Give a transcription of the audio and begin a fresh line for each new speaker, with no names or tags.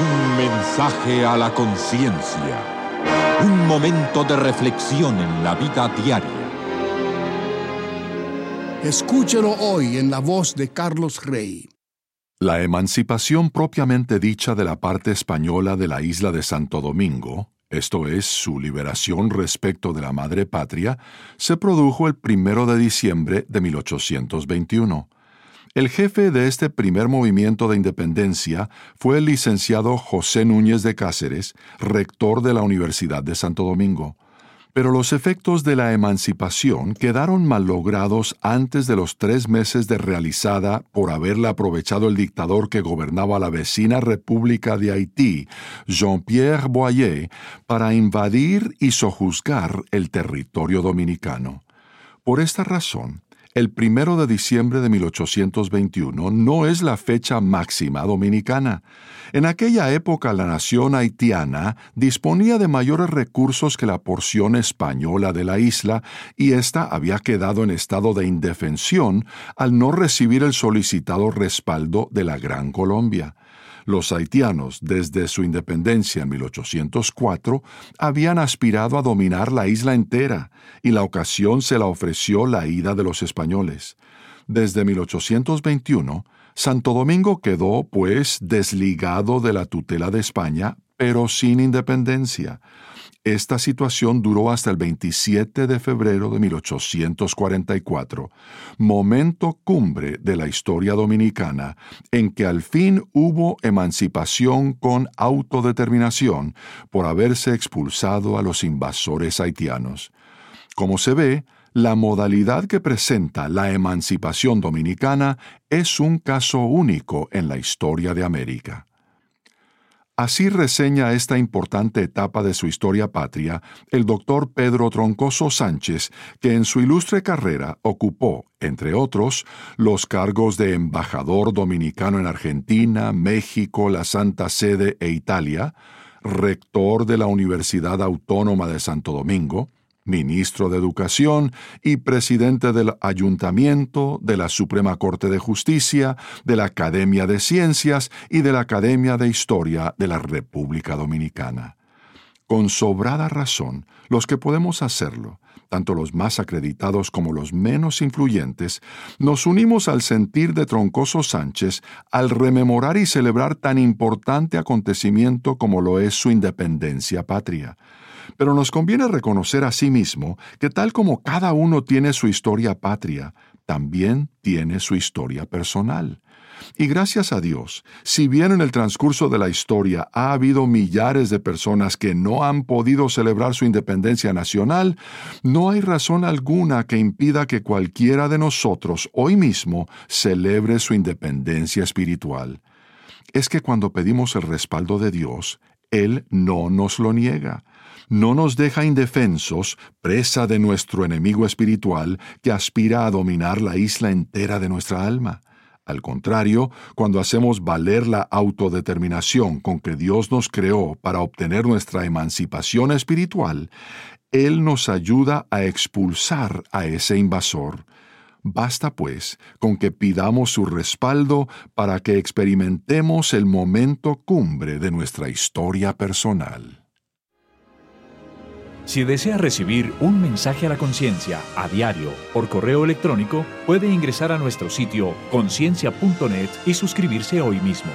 Un mensaje a la conciencia. Un momento de reflexión en la vida diaria.
Escúchelo hoy en la voz de Carlos Rey.
La emancipación propiamente dicha de la parte española de la isla de Santo Domingo, esto es, su liberación respecto de la madre patria, se produjo el primero de diciembre de 1821. El jefe de este primer movimiento de independencia fue el licenciado José Núñez de Cáceres, rector de la Universidad de Santo Domingo. Pero los efectos de la emancipación quedaron mallogrados antes de los tres meses de realizada por haberla aprovechado el dictador que gobernaba la vecina República de Haití, Jean-Pierre Boyer, para invadir y sojuzgar el territorio dominicano. Por esta razón, el primero de diciembre de 1821 no es la fecha máxima dominicana. En aquella época la nación haitiana disponía de mayores recursos que la porción española de la isla y ésta había quedado en estado de indefensión al no recibir el solicitado respaldo de la Gran Colombia. Los haitianos, desde su independencia en 1804, habían aspirado a dominar la isla entera, y la ocasión se la ofreció la ida de los españoles. Desde 1821, Santo Domingo quedó, pues, desligado de la tutela de España, pero sin independencia. Esta situación duró hasta el 27 de febrero de 1844, momento cumbre de la historia dominicana, en que al fin hubo emancipación con autodeterminación por haberse expulsado a los invasores haitianos. Como se ve, la modalidad que presenta la emancipación dominicana es un caso único en la historia de América. Así reseña esta importante etapa de su historia patria el doctor Pedro Troncoso Sánchez, que en su ilustre carrera ocupó, entre otros, los cargos de embajador dominicano en Argentina, México, la Santa Sede e Italia, rector de la Universidad Autónoma de Santo Domingo, ministro de Educación y presidente del Ayuntamiento, de la Suprema Corte de Justicia, de la Academia de Ciencias y de la Academia de Historia de la República Dominicana. Con sobrada razón, los que podemos hacerlo, tanto los más acreditados como los menos influyentes, nos unimos al sentir de Troncoso Sánchez al rememorar y celebrar tan importante acontecimiento como lo es su independencia patria pero nos conviene reconocer a sí mismo que tal como cada uno tiene su historia patria, también tiene su historia personal. Y gracias a Dios, si bien en el transcurso de la historia ha habido millares de personas que no han podido celebrar su independencia nacional, no hay razón alguna que impida que cualquiera de nosotros hoy mismo celebre su independencia espiritual. Es que cuando pedimos el respaldo de Dios, Él no nos lo niega no nos deja indefensos, presa de nuestro enemigo espiritual que aspira a dominar la isla entera de nuestra alma. Al contrario, cuando hacemos valer la autodeterminación con que Dios nos creó para obtener nuestra emancipación espiritual, Él nos ayuda a expulsar a ese invasor. Basta, pues, con que pidamos su respaldo para que experimentemos el momento cumbre de nuestra historia personal.
Si desea recibir un mensaje a la conciencia a diario por correo electrónico, puede ingresar a nuestro sitio conciencia.net y suscribirse hoy mismo.